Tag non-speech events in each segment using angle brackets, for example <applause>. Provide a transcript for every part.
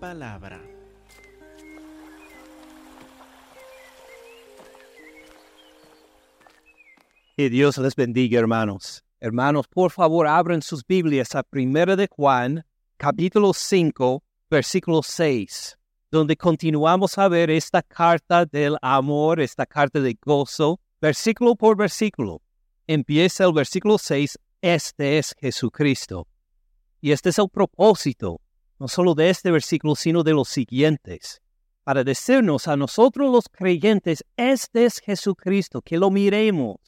palabra. Que Dios les bendiga, hermanos. Hermanos, por favor, abran sus Biblias a Primera de Juan, capítulo 5, versículo 6, donde continuamos a ver esta carta del amor, esta carta de gozo, versículo por versículo. Empieza el versículo 6, este es Jesucristo. Y este es el propósito, no solo de este versículo, sino de los siguientes, para decirnos a nosotros los creyentes, este es Jesucristo, que lo miremos,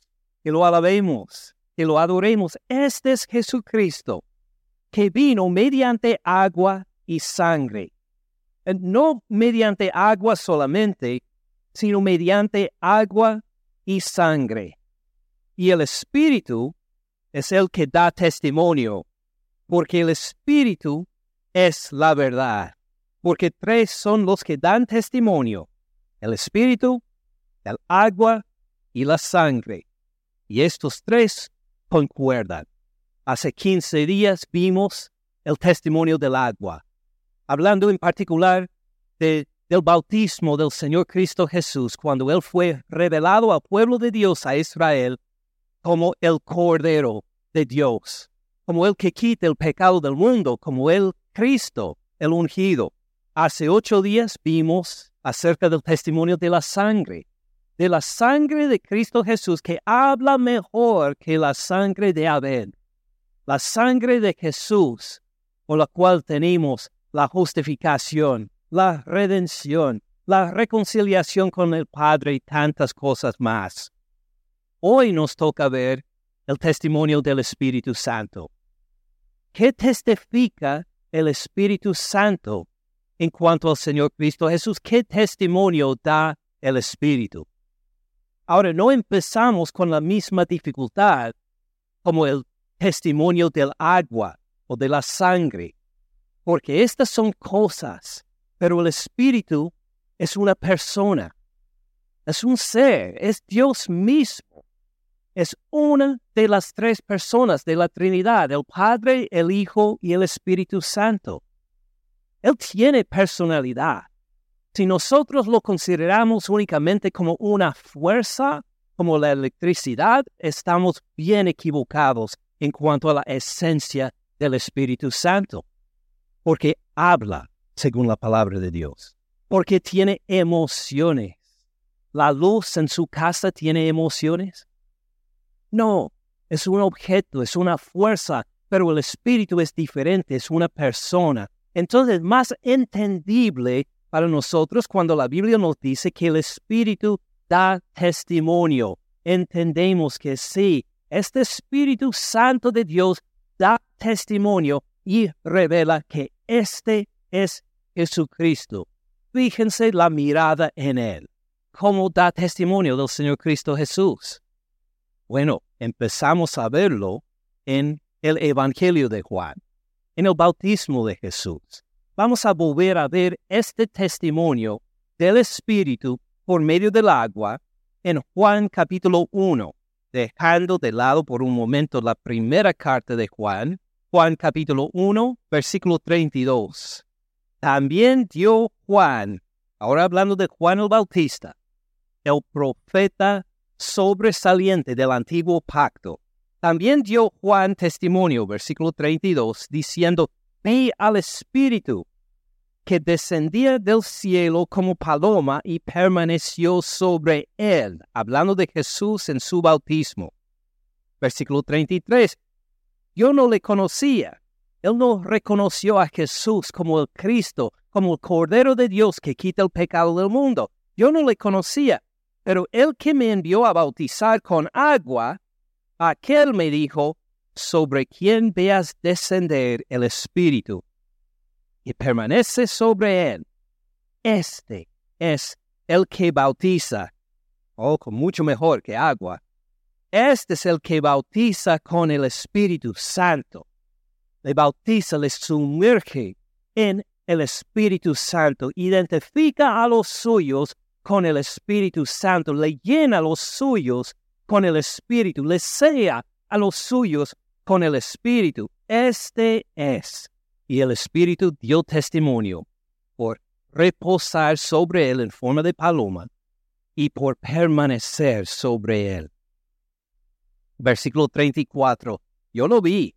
que lo alabemos, que lo adoremos. Este es Jesucristo, que vino mediante agua y sangre. Eh, no mediante agua solamente, sino mediante agua y sangre. Y el Espíritu es el que da testimonio, porque el Espíritu es la verdad. Porque tres son los que dan testimonio, el Espíritu, el agua y la sangre. Y estos tres concuerdan. Hace 15 días vimos el testimonio del agua, hablando en particular del bautismo del Señor Cristo Jesús, cuando Él fue revelado al pueblo de Dios, a Israel, como el Cordero de Dios, como el que quita el pecado del mundo, como el Cristo, el ungido. Hace ocho días vimos acerca del testimonio de la sangre, de la sangre de Cristo Jesús, que habla mejor que la sangre de Abel. La sangre de Jesús, por la cual tenemos la justificación, la redención, la reconciliación con el Padre y tantas cosas más. Hoy nos toca ver el testimonio del Espíritu Santo. ¿Qué testifica el Espíritu Santo en cuanto al Señor Cristo Jesús? ¿Qué testimonio da el Espíritu? Ahora, no empezamos con la misma dificultad como el testimonio del agua o de la sangre, porque estas son cosas, pero el Espíritu es una persona, es un ser, es Dios mismo es una de las tres personas de la Trinidad, el Padre, el Hijo y el Espíritu Santo. Él tiene personalidad. Si nosotros lo consideramos únicamente como una fuerza, como la electricidad, estamos bien equivocados en cuanto a la esencia del Espíritu Santo, porque habla según la palabra de Dios, porque tiene emociones. ¿La luz en su casa tiene emociones? No, es un objeto, es una fuerza, pero el espíritu es diferente, es una persona. Entonces, más entendible para nosotros cuando la Biblia nos dice que el espíritu da testimonio. Entendemos que sí, este Espíritu Santo de Dios da testimonio y revela que este es Jesucristo. Fíjense la mirada en él. ¿Cómo da testimonio del Señor Cristo Jesús? Bueno, empezamos a verlo en el Evangelio de Juan, en el bautismo de Jesús. Vamos a volver a ver este testimonio del Espíritu por medio del agua en Juan capítulo 1, dejando de lado por un momento la primera carta de Juan, Juan capítulo 1, versículo 32. También dio Juan, ahora hablando de Juan el Bautista, el profeta sobresaliente del antiguo pacto. También dio Juan testimonio, versículo 32, diciendo, Ve al Espíritu que descendía del cielo como paloma y permaneció sobre él, hablando de Jesús en su bautismo. Versículo 33. Yo no le conocía. Él no reconoció a Jesús como el Cristo, como el Cordero de Dios que quita el pecado del mundo. Yo no le conocía, pero el que me envió a bautizar con agua, aquel me dijo, sobre quien veas descender el Espíritu y permanece sobre él, este es el que bautiza, o con mucho mejor que agua. Este es el que bautiza con el Espíritu Santo. Le bautiza, le sumerge en el Espíritu Santo, identifica a los suyos con el Espíritu Santo, le llena a los suyos con el Espíritu, le sea a los suyos con el Espíritu. Este es. y el Espíritu dio testimonio por reposar sobre él en forma de paloma y por permanecer sobre él. Versículo 34. Yo lo vi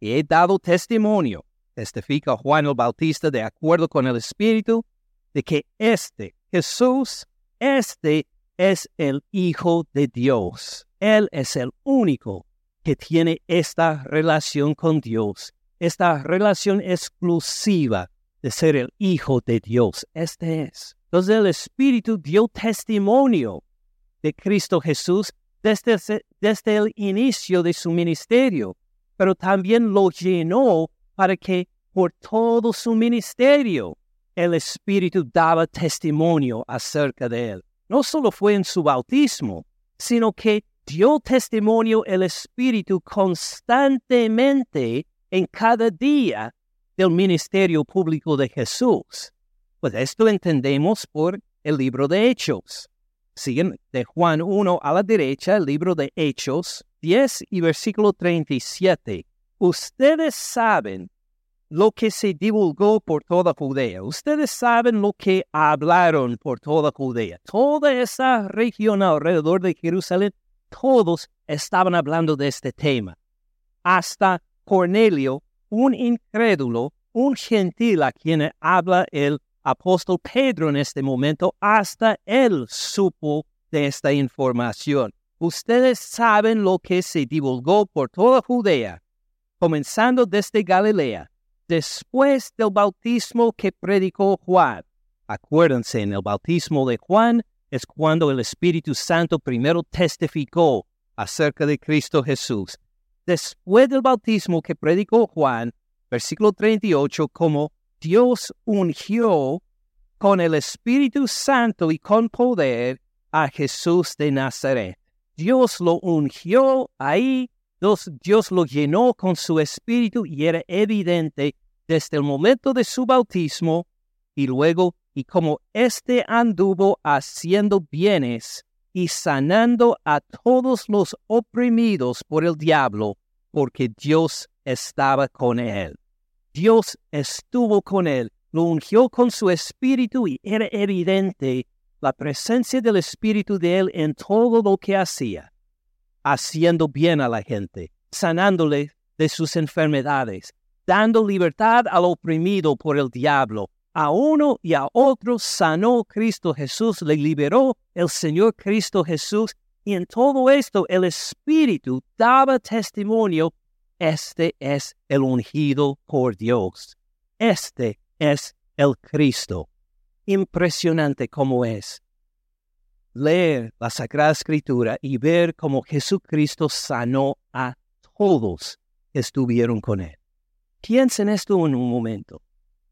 y he dado testimonio, testifica Juan el Bautista de acuerdo con el Espíritu, de que este Jesús, este es el Hijo de Dios. Él es el único que tiene esta relación con Dios, esta relación exclusiva de ser el Hijo de Dios. Este es. Entonces el Espíritu dio testimonio de Cristo Jesús desde, desde el inicio de su ministerio, pero también lo llenó para que por todo su ministerio el Espíritu daba testimonio acerca de él. No solo fue en su bautismo, sino que dio testimonio el Espíritu constantemente en cada día del ministerio público de Jesús. Pues esto entendemos por el libro de Hechos. Siguen de Juan 1 a la derecha, el libro de Hechos 10 y versículo 37. Ustedes saben lo que se divulgó por toda Judea. Ustedes saben lo que hablaron por toda Judea. Toda esa región alrededor de Jerusalén, todos estaban hablando de este tema. Hasta Cornelio, un incrédulo, un gentil a quien habla el apóstol Pedro en este momento, hasta él supo de esta información. Ustedes saben lo que se divulgó por toda Judea, comenzando desde Galilea, después del bautismo que predicó Juan. Acuérdense, en el bautismo de Juan es cuando el Espíritu Santo primero testificó acerca de Cristo Jesús. Después del bautismo que predicó Juan, versículo 38, como Dios ungió con el Espíritu Santo y con poder a Jesús de Nazaret. Dios lo ungió ahí, Dios, lo llenó con su Espíritu y era evidente desde el momento de su bautismo y luego y como éste anduvo haciendo bienes y sanando a todos los oprimidos por el diablo, porque Dios estaba con él. Dios estuvo con él, lo ungió con su espíritu y era evidente la presencia del espíritu de él en todo lo que hacía, haciendo bien a la gente, sanándole de sus enfermedades, dando libertad al oprimido por el diablo. A uno y a otro sanó Cristo Jesús, le liberó el Señor Cristo Jesús, y en todo esto el Espíritu daba testimonio este es el ungido por Dios. Este es el Cristo. Impresionante como es. Leer la Sagrada Escritura y ver cómo Jesucristo sanó a todos que estuvieron con él. Piensen esto en un momento.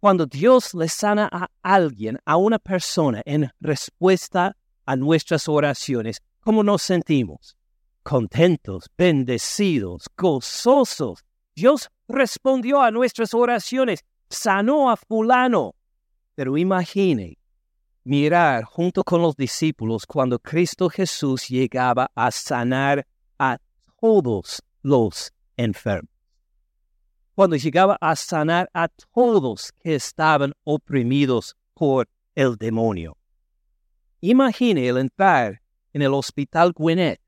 Cuando Dios le sana a alguien, a una persona, en respuesta a nuestras oraciones, ¿cómo nos sentimos? contentos, bendecidos, gozosos. Dios respondió a nuestras oraciones, sanó a fulano. Pero imagine mirar junto con los discípulos cuando Cristo Jesús llegaba a sanar a todos los enfermos. Cuando llegaba a sanar a todos que estaban oprimidos por el demonio. Imagine el entrar en el hospital Gwinnett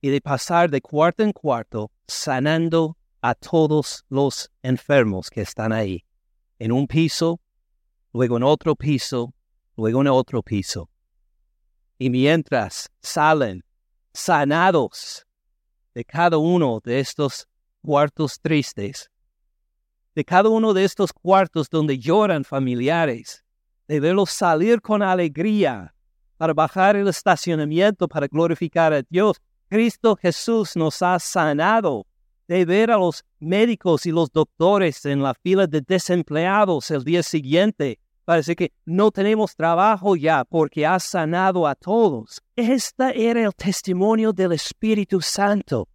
y de pasar de cuarto en cuarto sanando a todos los enfermos que están ahí, en un piso, luego en otro piso, luego en otro piso. Y mientras salen sanados de cada uno de estos cuartos tristes, de cada uno de estos cuartos donde lloran familiares, de verlos salir con alegría para bajar el estacionamiento para glorificar a Dios, Cristo Jesús nos ha sanado de ver a los médicos y los doctores en la fila de desempleados el día siguiente. Parece que no tenemos trabajo ya porque ha sanado a todos. Este era el testimonio del Espíritu Santo.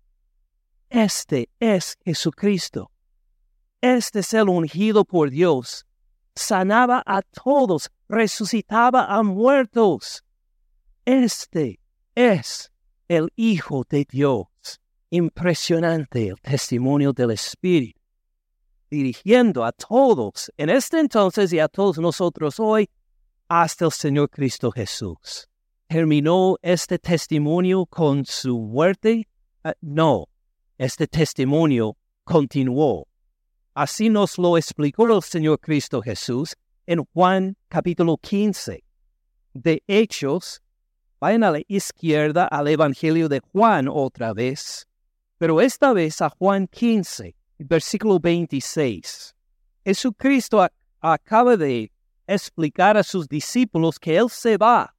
Este es Jesucristo. Este es el ungido por Dios. Sanaba a todos, resucitaba a muertos. Este es el Hijo de Dios. Impresionante el testimonio del Espíritu. Dirigiendo a todos en este entonces y a todos nosotros hoy hasta el Señor Cristo Jesús. ¿Terminó este testimonio con su muerte? Ah, no, este testimonio continuó. Así nos lo explicó el Señor Cristo Jesús en Juan capítulo 15. De Hechos, vayan a la izquierda al Evangelio de Juan otra vez, pero esta vez a Juan 15, versículo 26. Jesucristo acaba de explicar a sus discípulos que Él se va.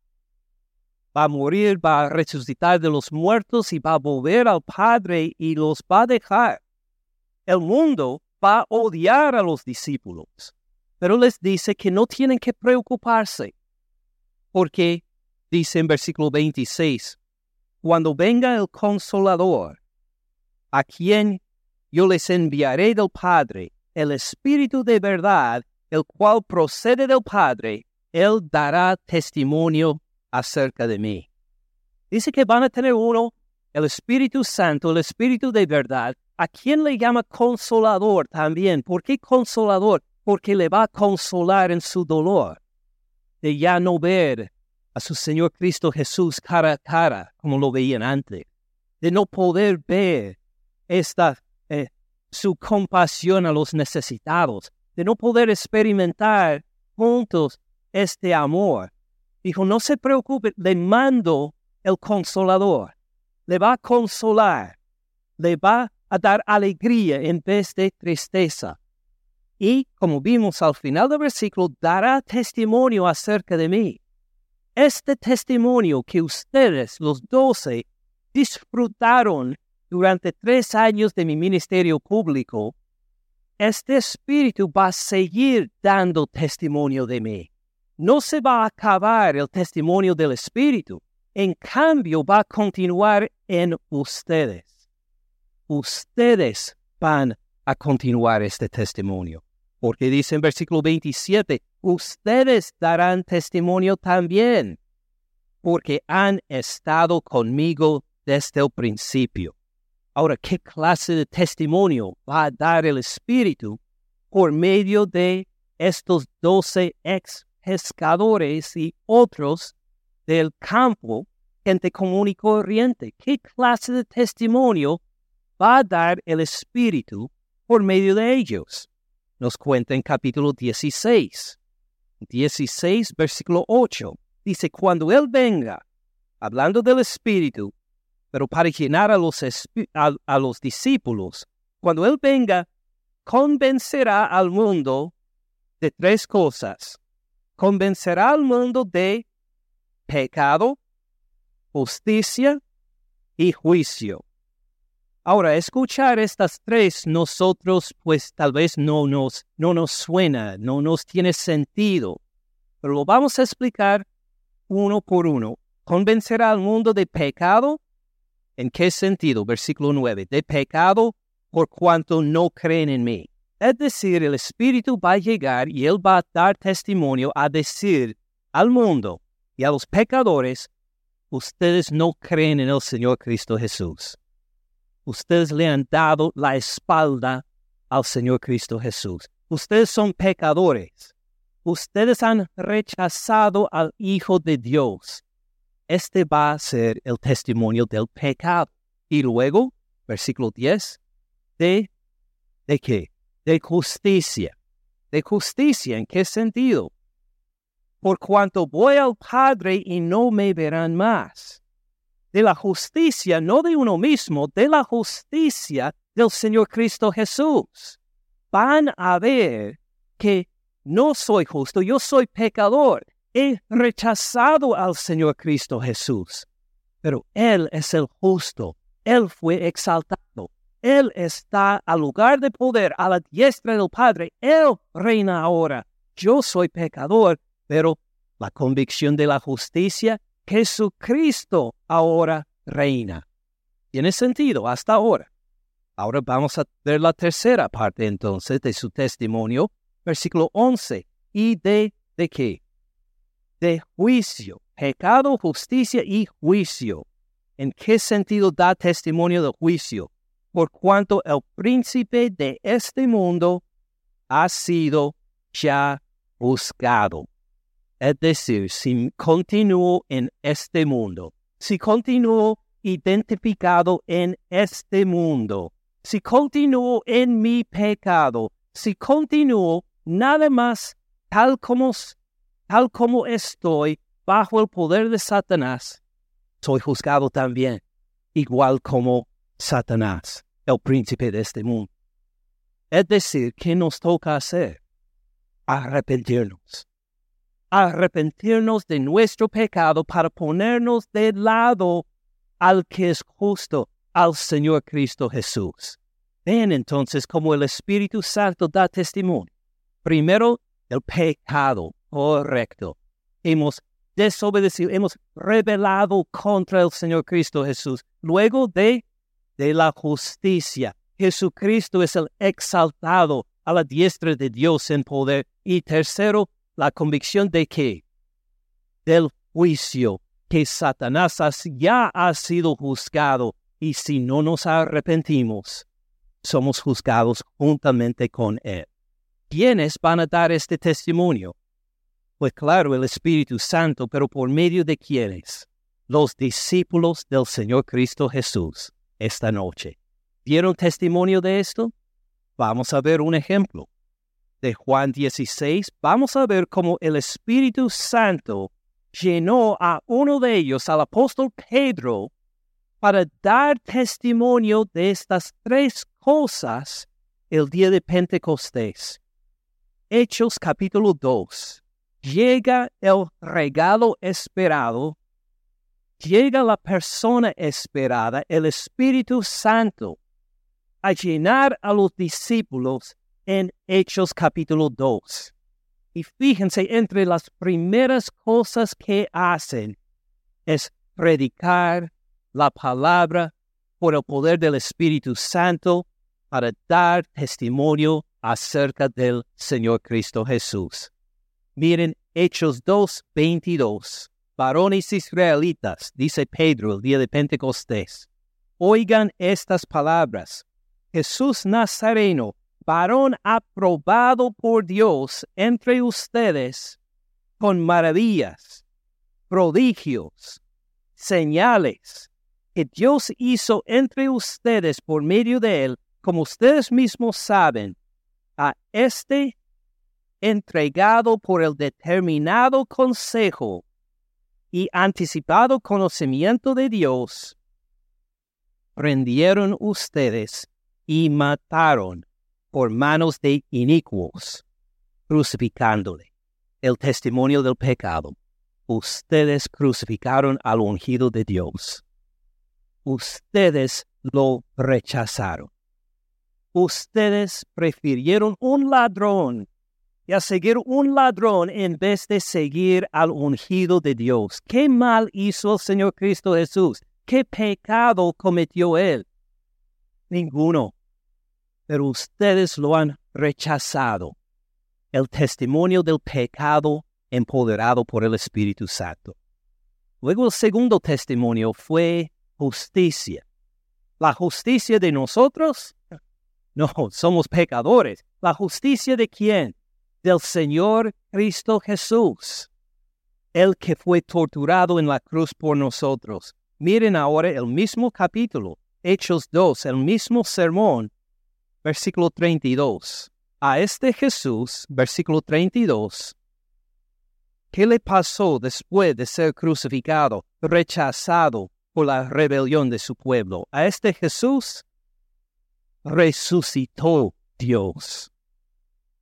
Va a morir, va a resucitar de los muertos y va a volver al Padre y los va a dejar. El mundo va a odiar a los discípulos, pero les dice que no tienen que preocuparse, porque dice en versículo 26, cuando venga el consolador, a quien yo les enviaré del Padre, el Espíritu de verdad, el cual procede del Padre, Él dará testimonio acerca de mí. Dice que van a tener uno, el Espíritu Santo, el Espíritu de verdad, a quien le llama consolador también. ¿Por qué consolador? Porque le va a consolar en su dolor, de ya no ver a su Señor Cristo Jesús cara a cara, como lo veían antes, de no poder ver esta, su compasión a los necesitados, de no poder experimentar juntos este amor. Dijo, no se preocupe, le mando el consolador, le va a consolar, le va a dar alegría en vez de tristeza. Y, como vimos al final del versículo, dará testimonio acerca de mí. Este testimonio que ustedes, los doce, disfrutaron durante tres años de mi ministerio público, este espíritu va a seguir dando testimonio de mí. No se va a acabar el testimonio del espíritu. En cambio, va a continuar en ustedes. Ustedes van a continuar este testimonio. Porque dice en versículo 27, ustedes darán testimonio también, porque han estado conmigo desde el principio. Ahora, ¿qué clase de testimonio va a dar el Espíritu por medio de estos doce ex pescadores y otros del campo, gente común y corriente? ¿Qué clase de testimonio va a dar el Espíritu por medio de ellos? Nos cuenta en capítulo 16, 16, versículo 8. Dice, cuando Él venga, hablando del Espíritu, pero para llenar a los, a, los discípulos. Cuando Él venga, convencerá al mundo de tres cosas. Convencerá al mundo de pecado, justicia y juicio. Ahora, escuchar estas tres, nosotros pues tal vez no nos, no nos suena, no nos tiene sentido, pero lo vamos a explicar uno por uno. Convencerá al mundo de pecado, ¿En qué sentido? Versículo 9. De pecado por cuanto no creen en mí. Es decir, el Espíritu va a llegar y Él va a dar testimonio a decir al mundo y a los pecadores, ustedes no creen en el Señor Cristo Jesús. Ustedes le han dado la espalda al Señor Cristo Jesús. Ustedes son pecadores. Ustedes han rechazado al Hijo de Dios este va a ser el testimonio del pecado. Y luego, versículo 10, de, ¿de qué? De justicia. ¿De justicia en qué sentido? Por cuanto voy al Padre y no me verán más. De la justicia, no de uno mismo, de la justicia del Señor Cristo Jesús. Van a ver que no soy justo, yo soy pecador he rechazado al Señor Cristo Jesús, pero Él es el justo, Él fue exaltado, Él está al lugar de poder, a la diestra del Padre, Él reina ahora. Yo soy pecador, pero la convicción de la justicia, Jesucristo ahora reina. Tiene sentido hasta ahora. Ahora vamos a ver la tercera parte entonces de su testimonio, versículo 11. ¿Y de, de qué? De juicio, pecado, justicia y juicio. ¿En qué sentido da testimonio de juicio? Por cuanto el príncipe de este mundo ha sido ya juzgado. Es decir, si continúo en este mundo, si continúo identificado en este mundo, si continúo en mi pecado, si continúo nada más tal como, tal como estoy bajo el poder de Satanás, soy juzgado también, igual como Satanás, el príncipe de este mundo. Es decir, ¿qué nos toca hacer? Arrepentirnos. Arrepentirnos de nuestro pecado para ponernos de lado al que es justo, al Señor Cristo Jesús. Ven entonces como el Espíritu Santo da testimonio. Primero, el pecado correcto. Hemos desobedecido, hemos rebelado contra el Señor Cristo Jesús. Luego de, de la justicia. Jesucristo es el exaltado a la diestra de Dios en poder. Y tercero, la convicción de que del juicio que Satanás ya ha sido juzgado y si no nos arrepentimos, somos juzgados juntamente con Él. ¿Quiénes van a dar este testimonio? Pues claro, el Espíritu Santo, pero por medio de quiénes? Los discípulos del Señor Cristo Jesús esta noche. ¿Dieron testimonio de esto? Vamos a ver un ejemplo. De Juan 16, vamos a ver cómo el Espíritu Santo llenó a uno de ellos, al apóstol Pedro, para dar testimonio de estas tres cosas el día de Pentecostés. Hechos capítulo 2. Llega el regalo esperado, llega la persona esperada, el Espíritu Santo, a llenar a los discípulos en Hechos capítulo 2. Y fíjense, entre las primeras cosas que hacen es predicar la palabra por el poder del Espíritu Santo para dar testimonio acerca del Señor Cristo Jesús. Miren Hechos 2, 22. Varones israelitas, dice Pedro el día de Pentecostés, oigan estas palabras. Jesús Nazareno, varón aprobado por Dios entre ustedes, con maravillas, prodigios, señales que Dios hizo entre ustedes por medio de él, como ustedes mismos saben, a este entregado por el determinado consejo y anticipado conocimiento de Dios, prendieron ustedes y mataron por manos de inicuos, crucificándole el testimonio del pecado. Ustedes crucificaron al ungido de Dios. Ustedes lo rechazaron. Ustedes prefirieron un ladrón y a seguir un ladrón en vez de seguir al ungido de Dios. ¿Qué mal hizo el Señor Cristo Jesús? ¿Qué pecado cometió él? Ninguno pero ustedes lo han rechazado. El testimonio del pecado empoderado por el Espíritu Santo. Luego el segundo testimonio fue justicia. ¿La justicia de nosotros? No, somos pecadores. ¿La justicia de quién? Del Señor Cristo Jesús, el que fue torturado en la cruz por nosotros. Miren ahora el mismo capítulo, Hechos 2, el mismo sermón, versículo 32. A este Jesús, versículo 32, ¿qué le pasó después de ser crucificado, rechazado por la rebelión de su pueblo? A este Jesús resucitó Dios,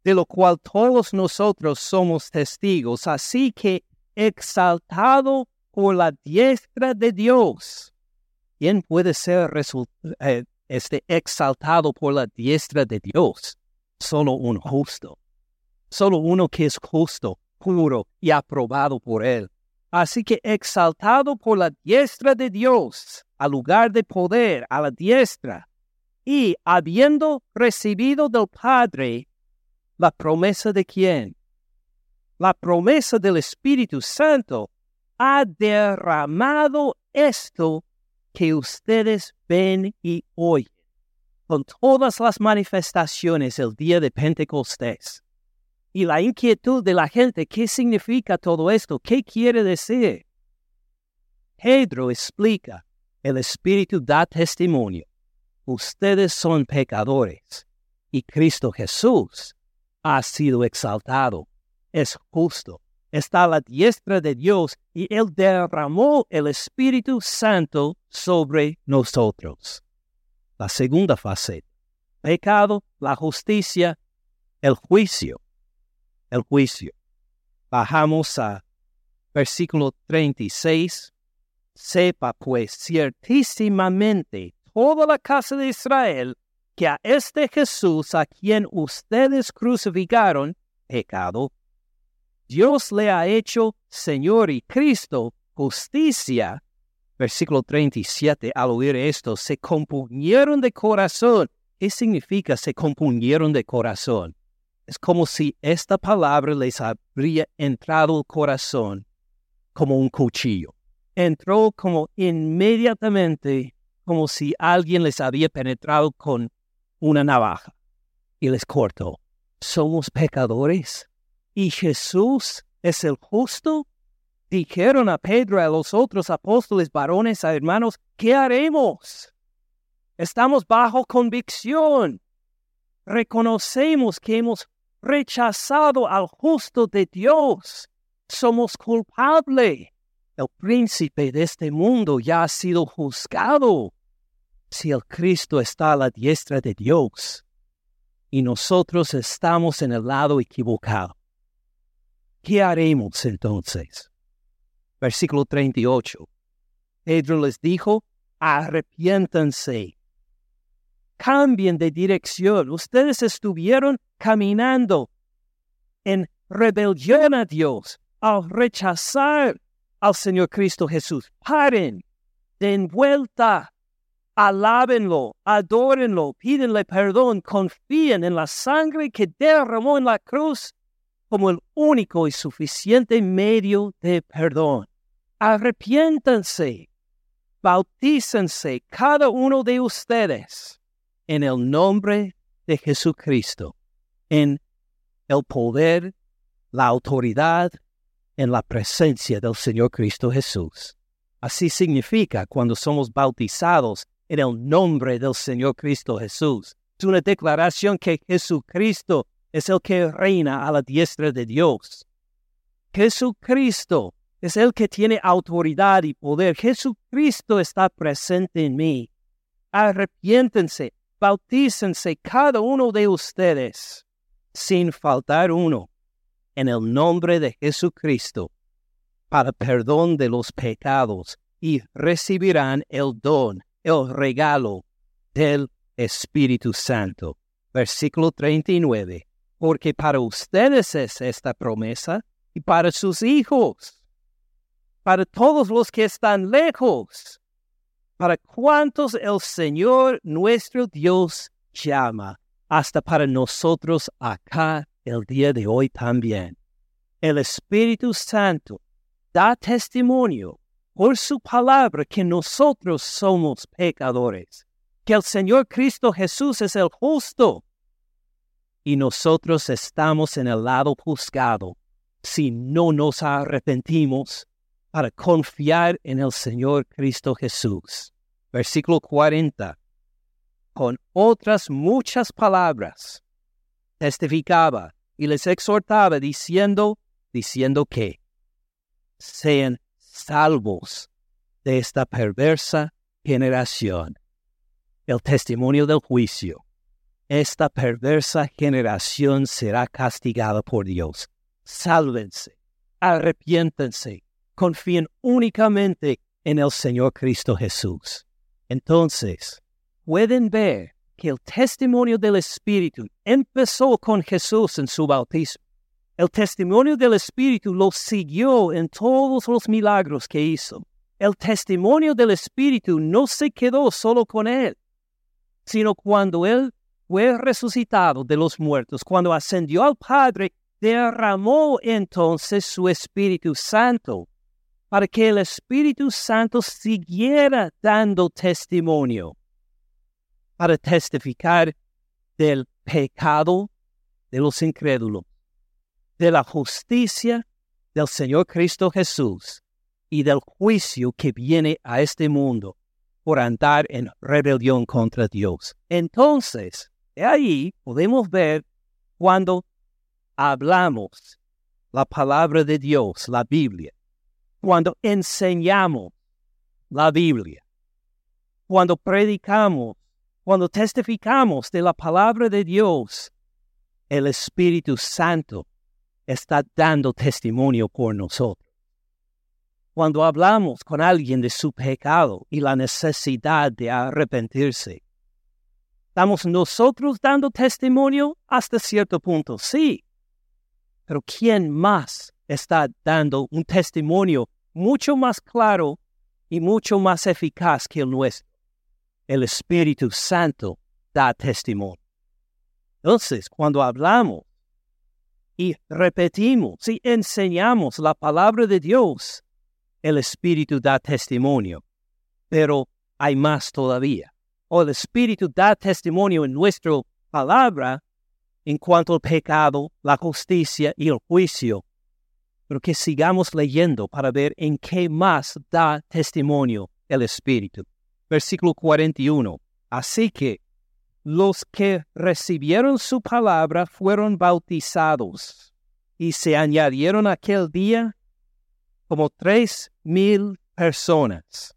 de lo cual todos nosotros somos testigos, así que exaltado por la diestra de Dios, ¿quién puede ser eh, esté exaltado por la diestra de Dios. Solo un justo. Solo uno que es justo, puro y aprobado por Él. Así que exaltado por la diestra de Dios, al lugar de poder, a la diestra, y habiendo recibido del Padre la promesa de quién? La promesa del Espíritu Santo ha derramado esto que ustedes ven y oyen. con todas las manifestaciones el día de Pentecostés. Y la inquietud de la gente, ¿qué significa todo esto? ¿Qué quiere decir? Pedro explica, el Espíritu da testimonio. Ustedes son pecadores y Cristo Jesús ha sido exaltado. Es justo. Está a la diestra de Dios y Él derramó el Espíritu Santo sobre nosotros. La segunda fase. Pecado, la justicia, el juicio el juicio. Bajamos a versículo 36. Sepa pues ciertísimamente toda la casa de Israel que a este Jesús a quien ustedes crucificaron, pecado, Dios le ha hecho Señor y Cristo justicia. Versículo 37, al oír esto, se compunieron de corazón. ¿Qué significa se compunieron de corazón? Es como si esta palabra les habría entrado al corazón como un cuchillo. Entró como inmediatamente, como si alguien les había penetrado con una navaja y les cortó. Somos pecadores y Jesús es el justo. Dijeron a Pedro a los otros apóstoles, varones, a hermanos, ¿qué haremos? Estamos bajo convicción. Reconocemos que hemos rechazado al justo de Dios. Somos culpables. El príncipe de este mundo ya ha sido juzgado. Si el Cristo está a la diestra de Dios y nosotros estamos en el lado equivocado, ¿qué haremos entonces? Versículo 38. Pedro les dijo, arrepiéntanse cambien de dirección. Ustedes estuvieron caminando en rebelión a Dios al rechazar al Señor Cristo Jesús. Paren, den vuelta, alábenlo, adórenlo, pídenle perdón, confíen en la sangre que derramó en la cruz como el único y suficiente medio de perdón. Arrepiéntanse, bautícense cada uno de ustedes en el nombre de Jesucristo, en el poder, la autoridad, en la presencia del Señor Cristo Jesús. Así significa cuando somos bautizados en el nombre del Señor Cristo Jesús. Es una declaración que Jesucristo es el que reina a la diestra de Dios. Jesucristo es el que tiene autoridad y poder. Jesucristo está presente en mí. Arrepiéntense, bautícense cada uno de ustedes, sin faltar uno, en el nombre de Jesucristo, para perdón de los pecados, y recibirán el don, el regalo del Espíritu Santo. Versículo 39. Porque para ustedes es esta promesa y para sus hijos, para todos los que están lejos para cuantos el Señor nuestro Dios llama, hasta para nosotros acá el día de hoy también. El Espíritu Santo da testimonio por su palabra que nosotros somos pecadores, que el Señor Cristo Jesús es el justo. Y nosotros estamos en el lado juzgado. Si no nos arrepentimos para confiar en el Señor Cristo Jesús. Versículo 40, con otras muchas palabras, testificaba y les exhortaba diciendo, diciendo que sean salvos de esta perversa generación. El testimonio del juicio. Esta perversa generación será castigada por Dios. Sálvense, arrepiéntense, confíen únicamente en el Señor Cristo Jesús. Entonces, pueden ver el testimonio del Espíritu empezó con Jesús en su bautismo. El testimonio del Espíritu lo siguió en todos los milagros que hizo. El testimonio del Espíritu no se quedó solo con él, sino cuando él fue resucitado de los muertos, cuando ascendió al Padre, derramó entonces su Espíritu Santo para que el Espíritu Santo siguiera dando testimonio para testificar del pecado de los incrédulos, de la justicia del Señor Cristo Jesús y del juicio que viene a este mundo por andar en rebelión contra Dios. Entonces, de ahí podemos ver cuando hablamos la palabra de Dios, la Biblia, cuando enseñamos la Biblia, cuando predicamos, cuando testificamos de la palabra de Dios, el Espíritu Santo está dando testimonio por nosotros. Cuando hablamos con alguien de su pecado y la necesidad de arrepentirse, ¿estamos nosotros dando testimonio? Hasta cierto punto, sí. Pero ¿quién más está dando un testimonio mucho más claro y mucho más eficaz que el nuestro? El Espíritu Santo da testimonio. Entonces, cuando hablamos y repetimos y enseñamos la palabra de Dios, el Espíritu da testimonio. Pero hay más todavía. O el Espíritu da testimonio en nuestra palabra en cuanto al pecado, la justicia y el juicio. Pero que sigamos leyendo para ver en qué más da testimonio el Espíritu. Versículo 41. Así que los que recibieron su palabra fueron bautizados y se añadieron aquel día como tres mil personas.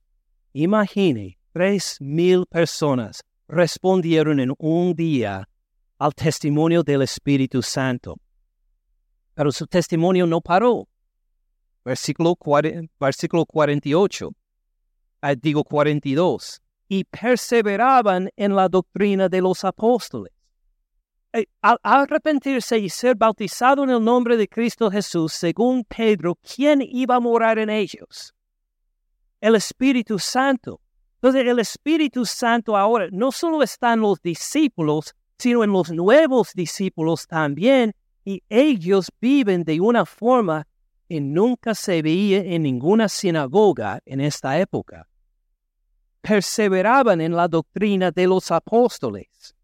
Imagine, tres mil personas respondieron en un día al testimonio del Espíritu Santo. Pero su testimonio no paró. Versículo, versículo 48, ah, digo 42 y perseveraban en la doctrina de los apóstoles. Eh, al arrepentirse y ser bautizado en el nombre de Cristo Jesús, según Pedro, ¿quién iba a morar en ellos? El Espíritu Santo. Entonces el Espíritu Santo ahora no solo está en los discípulos, sino en los nuevos discípulos también, y ellos viven de una forma que nunca se veía en ninguna sinagoga en esta época perseveraban en la doctrina de los apóstoles.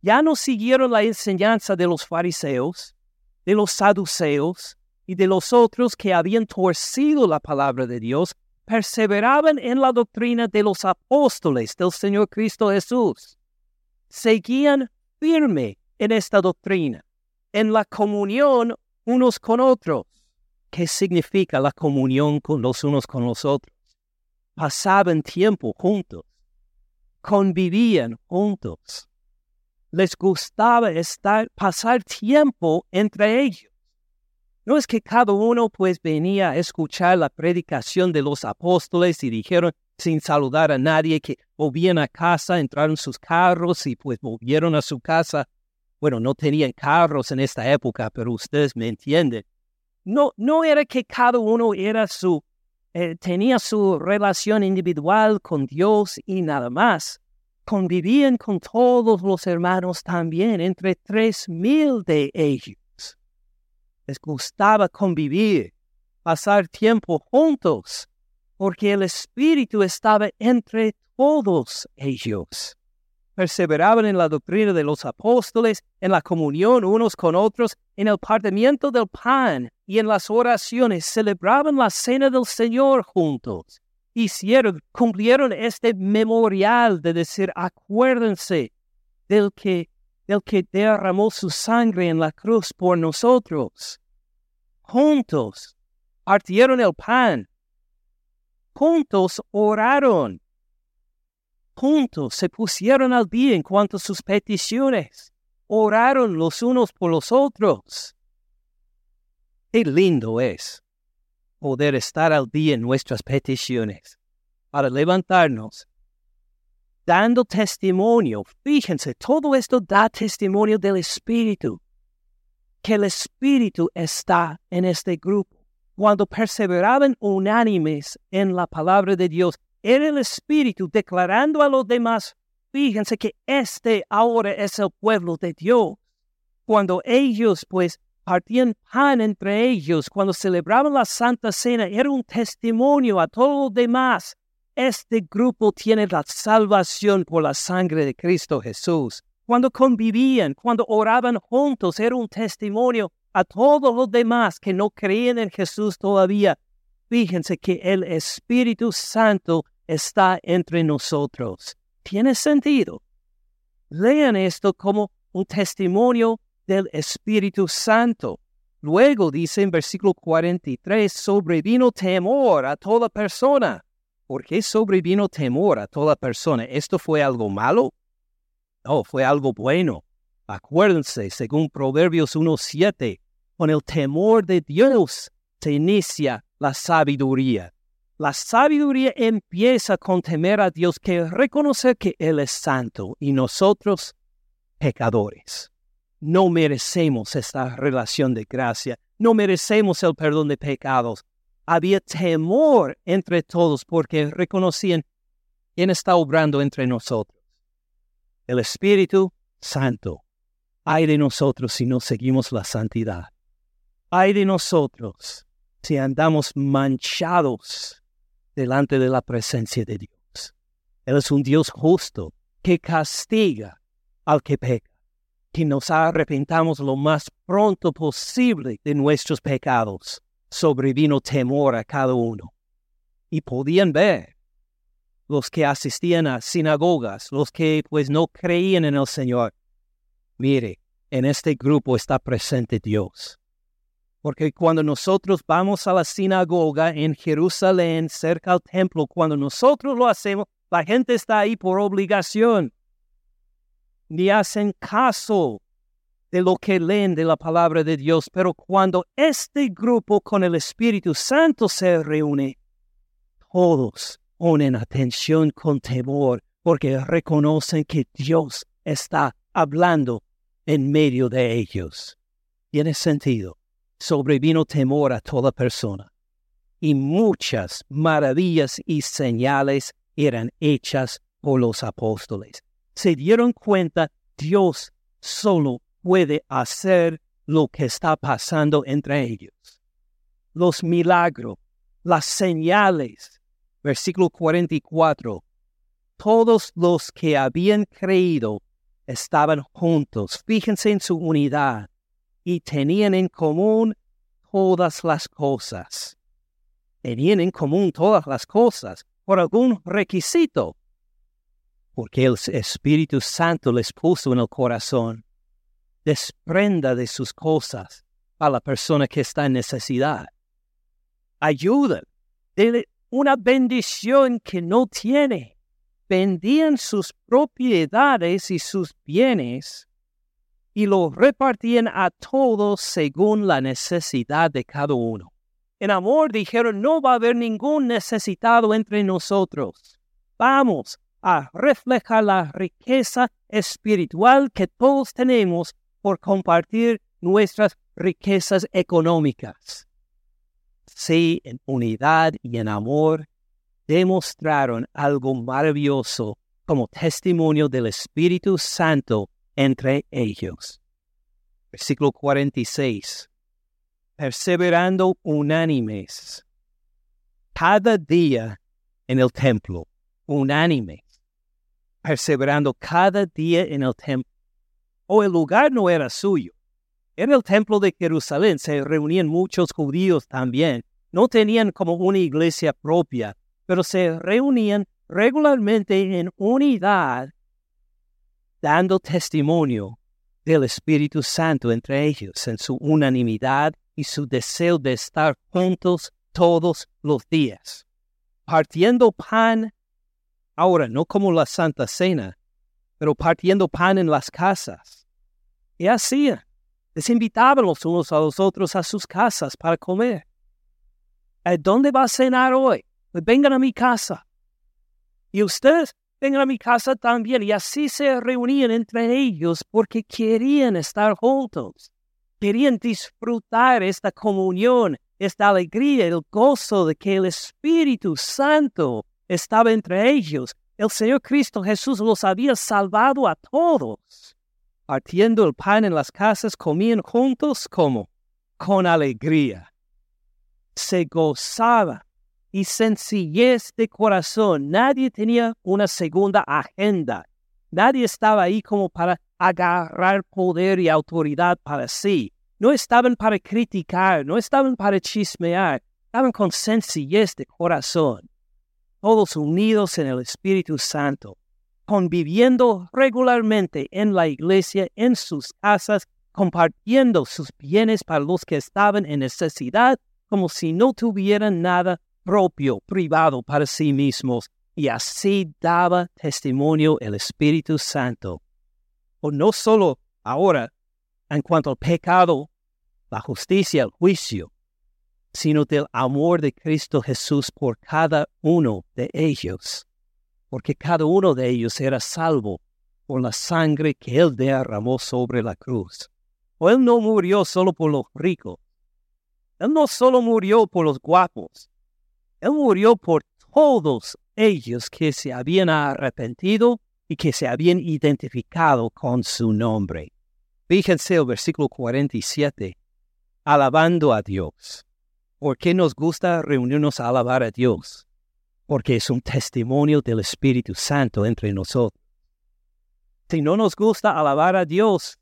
Ya no siguieron la enseñanza de los fariseos, de los saduceos y de los otros que habían torcido la palabra de Dios, perseveraban en la doctrina de los apóstoles del Señor Cristo Jesús. Seguían firme en esta doctrina, en la comunión unos con otros. ¿Qué significa la comunión con los unos con los otros? Pasaban tiempo juntos, convivían juntos. Les gustaba estar, pasar tiempo entre ellos. No es que cada uno pues venía a escuchar la predicación de los apóstoles y dijeron sin saludar a nadie que volvían a casa, entraron en sus carros y pues volvieron a su casa. Bueno, no tenían carros en esta época, pero ustedes me entienden. No, no era que cada uno era su eh, tenía su relación individual con Dios y nada más. Convivían con todos los hermanos también, entre tres mil de ellos. Les gustaba convivir, pasar tiempo juntos, porque el Espíritu estaba entre todos ellos perseveraban en la doctrina de los apóstoles, en la comunión unos con otros, en el partimiento del pan y en las oraciones, celebraban la cena del Señor juntos. Hicieron, cumplieron este memorial de decir, acuérdense del que, del que derramó su sangre en la cruz por nosotros. Juntos partieron el pan. Juntos oraron juntos se pusieron al día en cuanto a sus peticiones, oraron los unos por los otros. Qué lindo es poder estar al día en nuestras peticiones, para levantarnos, dando testimonio. Fíjense, todo esto da testimonio del Espíritu, que el Espíritu está en este grupo. Cuando perseveraban unánimes en la palabra de Dios, era el Espíritu declarando a los demás, fíjense que este ahora es el pueblo de Dios. Cuando ellos pues partían pan entre ellos, cuando celebraban la Santa Cena, era un testimonio a todos los demás. este grupo tiene la salvación por la sangre de Cristo Jesús. Cuando convivían, cuando oraban juntos, era un testimonio a todos los demás que no creían en Jesús todavía. Fíjense que el Espíritu Santo está entre nosotros. ¿Tiene sentido? Lean esto como un testimonio del Espíritu Santo. Luego dice en versículo 43, sobrevino temor a toda persona. ¿Por qué sobrevino temor a toda persona? ¿Esto fue algo malo? No, fue algo bueno. Acuérdense, según Proverbios 1.7, con el temor de Dios se inicia la sabiduría. La sabiduría empieza con temer a Dios, que reconocer que Él es santo y nosotros pecadores. No merecemos esta relación de gracia, no merecemos el perdón de pecados. Había temor entre todos porque reconocían quién está obrando entre nosotros. El Espíritu Santo. Hay de nosotros si no seguimos la santidad. Hay de nosotros si andamos manchados delante de la presencia de Dios. Él es un Dios justo que castiga al que peca, que nos arrepentamos lo más pronto posible de nuestros pecados. Sobrevino temor a cada uno. Y podían ver los que asistían a sinagogas, los que pues no creían en el Señor. Mire, en este grupo está presente Dios. Porque cuando nosotros vamos a la sinagoga en Jerusalén, cerca al templo, cuando nosotros lo hacemos, la gente está ahí por obligación. Ni hacen caso de lo que leen de la palabra de Dios. Pero cuando este grupo con el Espíritu Santo se reúne, todos ponen atención con temor porque reconocen que Dios está hablando en medio de ellos. Tiene sentido sobrevino temor a toda persona, y muchas maravillas y señales eran hechas por los apóstoles. Se dieron cuenta, Dios solo puede hacer lo que está pasando entre ellos. Los milagros, las señales. Versículo 44. Todos los que habían creído estaban juntos. Fíjense en su unidad y tenían en común todas las cosas. Tenían en común todas las cosas por algún requisito, porque el Espíritu Santo les puso en el corazón. Desprenda de sus cosas a la persona que está en necesidad. Ayuda, dele una bendición que no tiene. Vendían sus propiedades y sus bienes y lo repartían a todos según la necesidad de cada uno. En amor dijeron, no va a haber ningún necesitado entre nosotros. Vamos a reflejar la riqueza espiritual que todos tenemos por compartir nuestras riquezas económicas. Sí, en unidad y en amor demostraron algo maravilloso como testimonio del Espíritu Santo entre ellos. Versículo 46. Perseverando unánimes cada día en el templo, unánimes, perseverando cada día en el templo. O el lugar no era suyo, era el templo de Jerusalén, se reunían muchos judíos también. No tenían como una iglesia propia, pero se reunían regularmente en unidad dando testimonio del Espíritu Santo entre ellos en su unanimidad y su deseo de estar juntos todos los días, partiendo pan, ahora no como la Santa Cena, pero partiendo pan en las casas. ¿Qué hacían? Les invitaban los unos a los otros a sus casas para comer. ¿A dónde va a cenar hoy? Pues vengan a mi casa. Y ustedes vengan a mi casa también. Y así se reunían entre ellos porque querían estar juntos. Querían disfrutar esta comunión, esta alegría, el gozo de que el Espíritu Santo estaba entre ellos. El Señor Cristo Jesús los había salvado a todos. Partiendo el pan en las casas, comían juntos como con alegría. Se gozaba y sencillez de corazón. Nadie tenía una segunda agenda. Nadie estaba ahí como para agarrar poder y autoridad para sí. No estaban para criticar, no estaban para chismear, estaban con sencillez de corazón. Todos unidos en el Espíritu Santo, conviviendo regularmente en la iglesia, en sus casas, compartiendo sus bienes para los que estaban en necesidad, como si no tuvieran nada propio, privado para sí mismos, y así daba testimonio el Espíritu Santo. O no solo ahora en cuanto al pecado, la justicia, el juicio, sino del amor de Cristo Jesús por cada uno de ellos, porque cada uno de ellos era salvo por la sangre que Él derramó sobre la cruz. O Él no murió solo por los ricos. Él no solo murió por los guapos. Él murió por todos ellos que se habían arrepentido y que se habían identificado con su nombre. Fíjense el versículo 47, alabando a Dios. ¿Por qué nos gusta reunirnos a alabar a Dios? Porque es un testimonio del Espíritu Santo entre nosotros. Si no nos gusta alabar a Dios,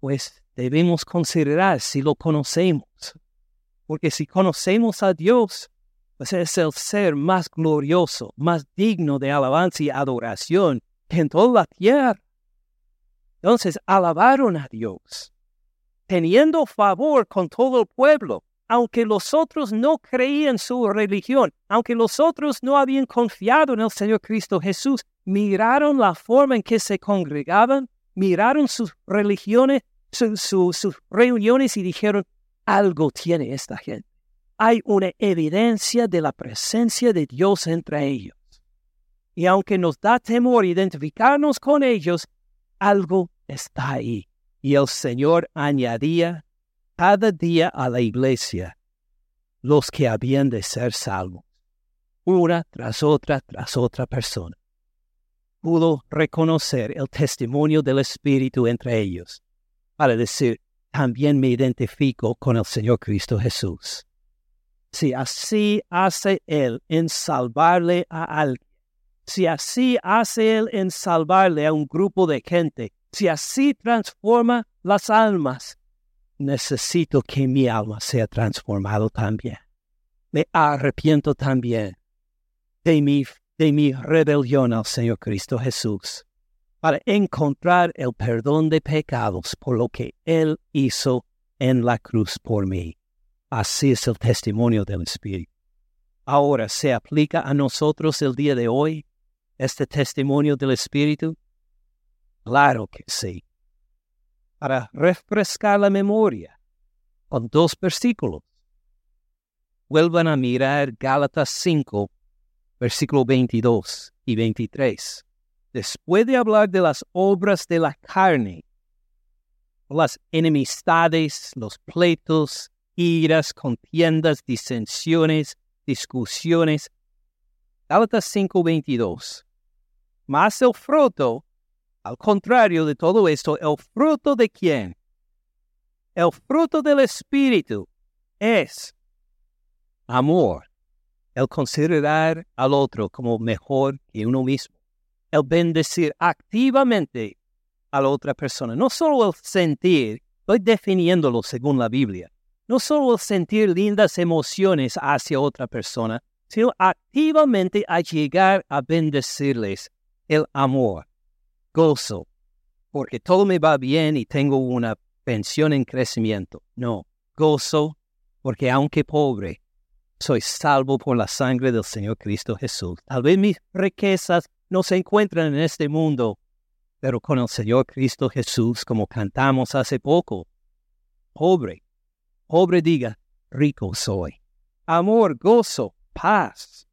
pues debemos considerar si lo conocemos. Porque si conocemos a Dios, es el ser más glorioso, más digno de alabanza y adoración en toda la tierra. Entonces alabaron a Dios, teniendo favor con todo el pueblo, aunque los otros no creían su religión, aunque los otros no habían confiado en el Señor Cristo Jesús, miraron la forma en que se congregaban, miraron sus religiones sus reuniones y dijeron, algo tiene esta gente. Hay una evidencia de la presencia de Dios entre ellos. Y aunque nos da temor identificarnos con ellos, algo está ahí. Y el Señor añadía cada día a la iglesia los que habían de ser salvos, una tras otra tras otra persona. Pudo reconocer el testimonio del Espíritu entre ellos para decir, también me identifico con el Señor Cristo Jesús. Si así hace Él en salvarle a alguien, si así hace Él en salvarle a un grupo de gente, si así transforma las almas, necesito que mi alma sea transformado también. Me arrepiento también de mi, de mi rebelión al Señor Cristo Jesús para encontrar el perdón de pecados por lo que Él hizo en la cruz por mí. Así es el testimonio del Espíritu. Ahora, ¿se aplica a nosotros el día de hoy este testimonio del Espíritu? Claro que sí. Para refrescar la memoria, con dos versículos. Vuelvan a mirar Gálatas 5, versículo 22 y 23 después de hablar de las obras de la carne, las enemistades, los pleitos, iras, contiendas, disensiones, discusiones. Gálatas 5:22. Más el fruto, al contrario de todo esto, el fruto de quién? El fruto del Espíritu es amor, el considerar al otro como mejor que uno mismo el bendecir activamente a la otra persona. No solo el sentir, estoy definiéndolo según la Biblia, no solo sentir lindas emociones hacia otra persona, sino activamente a llegar a bendecirles el amor, gozo, porque todo me va bien y tengo una pensión en crecimiento. No, gozo, porque aunque pobre, soy salvo por la sangre del Señor Cristo Jesús. Tal vez mis riquezas no se encuentran en este mundo, pero con el Señor Cristo Jesús, como cantamos hace poco. Pobre, pobre diga, rico soy. Amor, gozo, paz.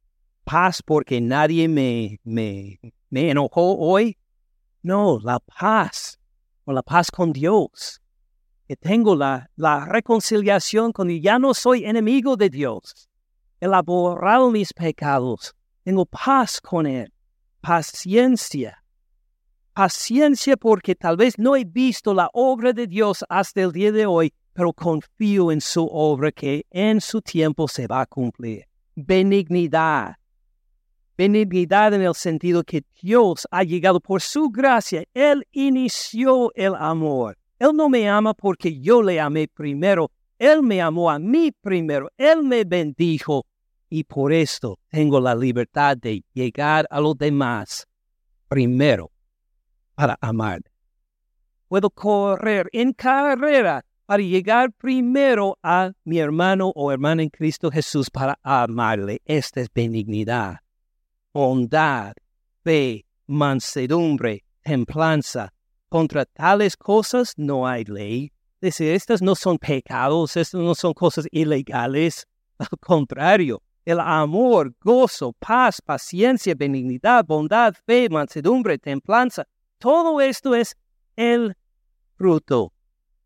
Paz porque nadie me, me, me enojó hoy. No, la paz, o la paz con Dios. Que tengo la, la reconciliación con Dios. Ya no soy enemigo de Dios. Él ha mis pecados. Tengo paz con Él paciencia. Paciencia porque tal vez no he visto la obra de Dios hasta el día de hoy, pero confío en su obra que en su tiempo se va a cumplir. benignidad. Benignidad en el sentido que Dios ha llegado por su gracia. Él inició el amor. Él no me ama porque yo le amé primero. Él me amó a mí primero. Él me bendijo. Y por esto tengo la libertad de llegar a los demás primero para amar. Puedo correr en carrera para llegar primero a mi hermano o hermana en Cristo Jesús para amarle. Esta es benignidad, bondad, fe, mansedumbre, templanza. Contra tales cosas no hay ley. Dice, estas no son pecados, estas no son cosas ilegales. <laughs> Al contrario, el amor, gozo, paz, paciencia, benignidad, bondad, fe, mansedumbre, templanza, todo esto es el fruto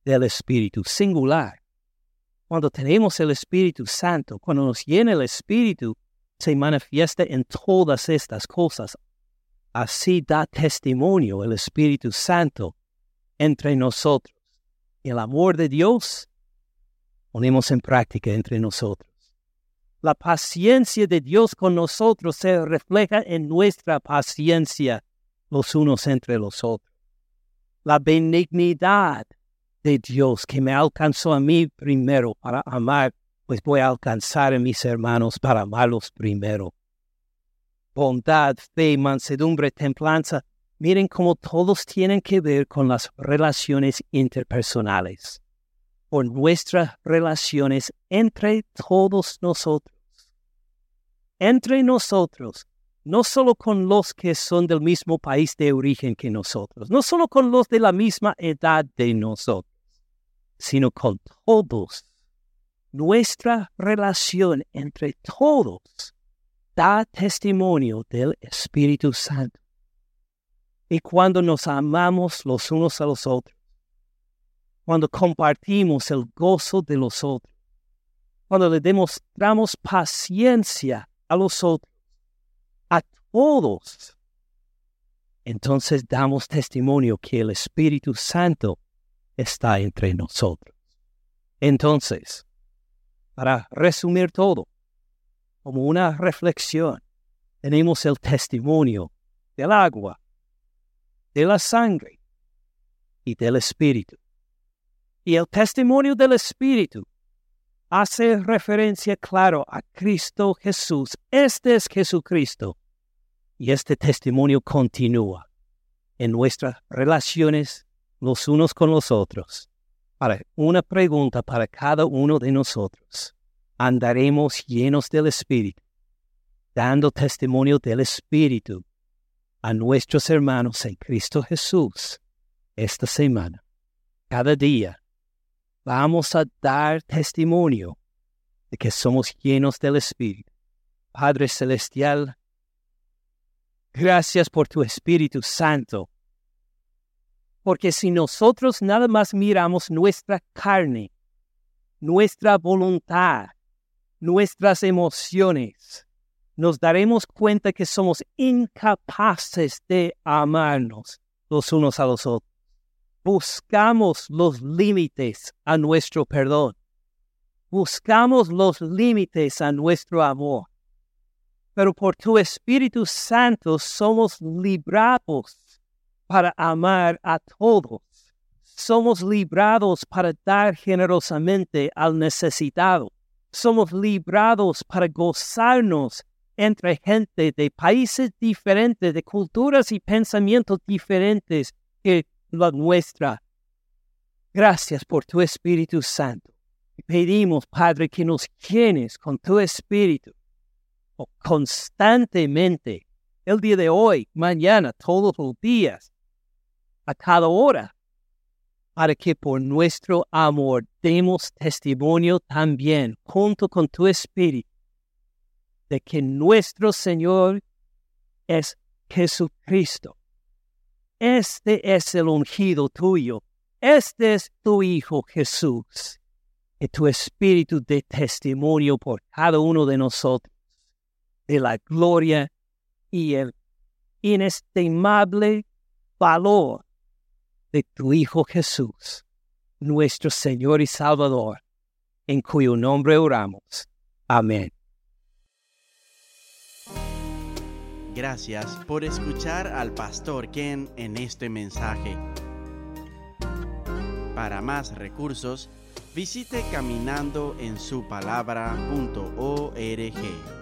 del Espíritu singular. Cuando tenemos el Espíritu Santo, cuando nos llena el Espíritu, se manifiesta en todas estas cosas. Así da testimonio el Espíritu Santo entre nosotros. El amor de Dios ponemos en práctica entre nosotros. La paciencia de Dios con nosotros se refleja en nuestra paciencia los unos entre los otros. La benignidad de Dios que me alcanzó a mí primero para amar, pues voy a alcanzar a mis hermanos para amarlos primero. Bondad, fe, mansedumbre, templanza, miren cómo todos tienen que ver con las relaciones interpersonales, con nuestras relaciones entre todos nosotros. Entre nosotros, no solo con los que son del mismo país de origen que nosotros, no solo con los de la misma edad de nosotros, sino con todos. Nuestra relación entre todos da testimonio del Espíritu Santo. Y cuando nos amamos los unos a los otros, cuando compartimos el gozo de los otros, cuando le demostramos paciencia a los otros, a todos, entonces damos testimonio que el Espíritu Santo está entre nosotros. Entonces, para resumir todo, como una reflexión, tenemos el testimonio del agua, de la sangre y del Espíritu. Y el testimonio del Espíritu hace referencia claro a Cristo Jesús. Este es Jesucristo. Y este testimonio continúa en nuestras relaciones los unos con los otros. Para una pregunta para cada uno de nosotros. ¿Andaremos llenos del Espíritu, dando testimonio del Espíritu a nuestros hermanos en Cristo Jesús esta semana? Cada día vamos a dar testimonio de que somos llenos del Espíritu. Padre Celestial, gracias por tu Espíritu Santo porque si nosotros nada más miramos nuestra carne, nuestra voluntad, nuestras emociones, nos daremos cuenta que somos incapaces de amarnos los unos a los otros. Buscamos los límites a nuestro perdón. Buscamos los límites a nuestro amor. Pero por tu Espíritu Santo somos librados para amar a todos. Somos librados para dar generosamente al necesitado. Somos librados para gozarnos entre gente de países diferentes, de culturas y pensamientos diferentes que la nuestra. Gracias por tu Espíritu Santo. Pedimos, Padre, que nos llenes con tu Espíritu constantemente, el día de hoy, mañana, todos los días, a cada hora, para que por nuestro amor demos testimonio también junto con tu Espíritu de que nuestro Señor es Jesucristo. Este es el ungido tuyo. Este es tu Hijo Jesús. Y tu Espíritu de testimonio por cada uno de nosotros de la gloria y el inestimable valor de tu Hijo Jesús, nuestro Señor y Salvador, en cuyo nombre oramos. Amén. Gracias por escuchar al pastor Ken en este mensaje. Para más recursos, visite caminandoensupalabra.org.